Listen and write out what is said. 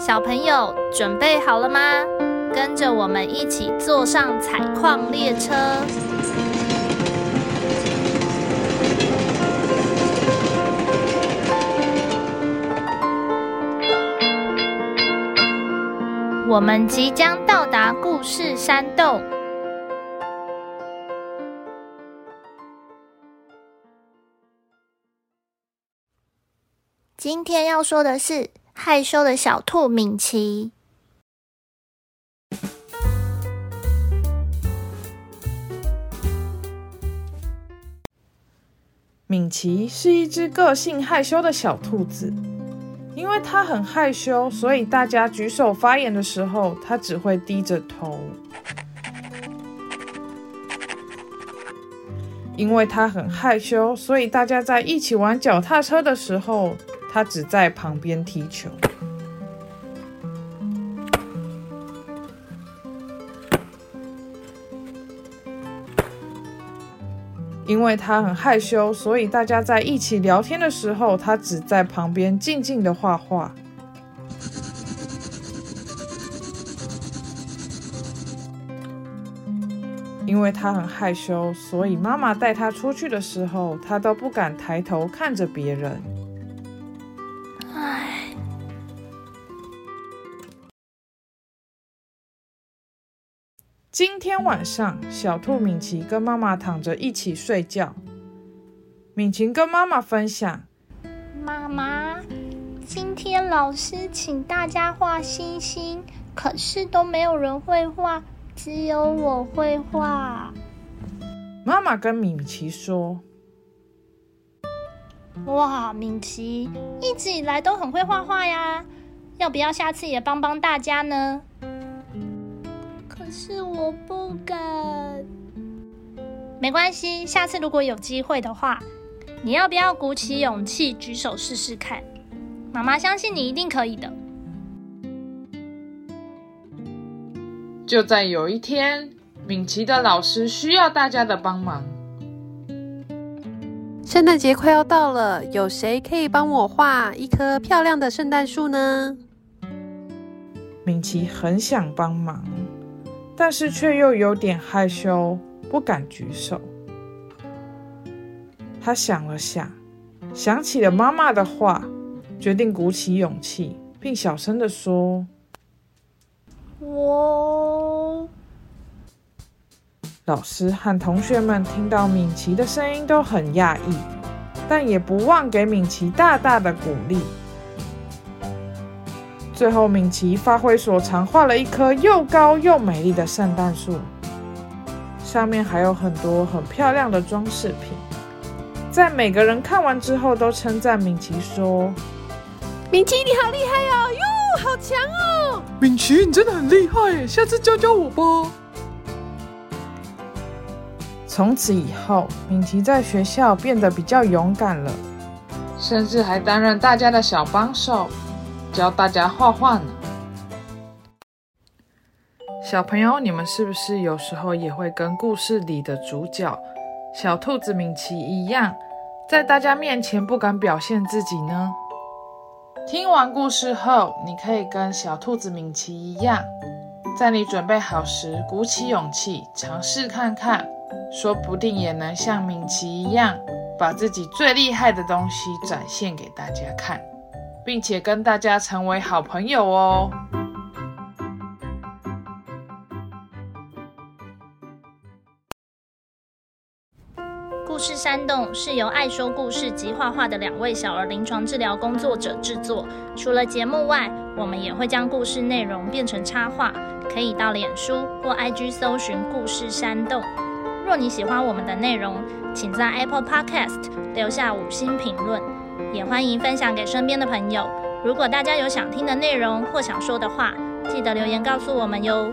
小朋友准备好了吗？跟着我们一起坐上采矿列车。我们即将到达故事山洞。今天要说的是害羞的小兔敏奇。敏奇是一只个性害羞的小兔子，因为它很害羞，所以大家举手发言的时候，它只会低着头。因为它很害羞，所以大家在一起玩脚踏车的时候，他只在旁边踢球。因为他很害羞，所以大家在一起聊天的时候，他只在旁边静静的画画。因为他很害羞，所以妈妈带他出去的时候，他都不敢抬头看着别人。今天晚上，小兔敏奇跟妈妈躺着一起睡觉。敏奇跟妈妈分享：“妈妈，今天老师请大家画星星，可是都没有人会画，只有我会画。”妈妈跟敏奇说：“哇，敏奇一直以来都很会画画呀，要不要下次也帮帮大家呢？”是我不敢，没关系。下次如果有机会的话，你要不要鼓起勇气举手试试看？妈妈相信你一定可以的。就在有一天，敏琪的老师需要大家的帮忙。圣诞节快要到了，有谁可以帮我画一棵漂亮的圣诞树呢？敏琪很想帮忙。但是却又有点害羞，不敢举手。他想了想，想起了妈妈的话，决定鼓起勇气，并小声的说：“我。”老师和同学们听到敏琪的声音都很讶异，但也不忘给敏琪大大的鼓励。最后，敏琪发挥所长，画了一棵又高又美丽的圣诞树，上面还有很多很漂亮的装饰品。在每个人看完之后，都称赞敏琪说：“敏琪，你好厉害哦！哟，好强哦！敏琪，你真的很厉害，下次教教我吧。”从此以后，敏琪在学校变得比较勇敢了，甚至还担任大家的小帮手。教大家画画呢，小朋友，你们是不是有时候也会跟故事里的主角小兔子米奇一样，在大家面前不敢表现自己呢？听完故事后，你可以跟小兔子米奇一样，在你准备好时，鼓起勇气尝试看看，说不定也能像米奇一样，把自己最厉害的东西展现给大家看。并且跟大家成为好朋友哦。故事山洞是由爱说故事及画画的两位小儿临床治疗工作者制作。除了节目外，我们也会将故事内容变成插画，可以到脸书或 IG 搜寻“故事山洞”。若你喜欢我们的内容，请在 Apple Podcast 留下五星评论。也欢迎分享给身边的朋友。如果大家有想听的内容或想说的话，记得留言告诉我们哟。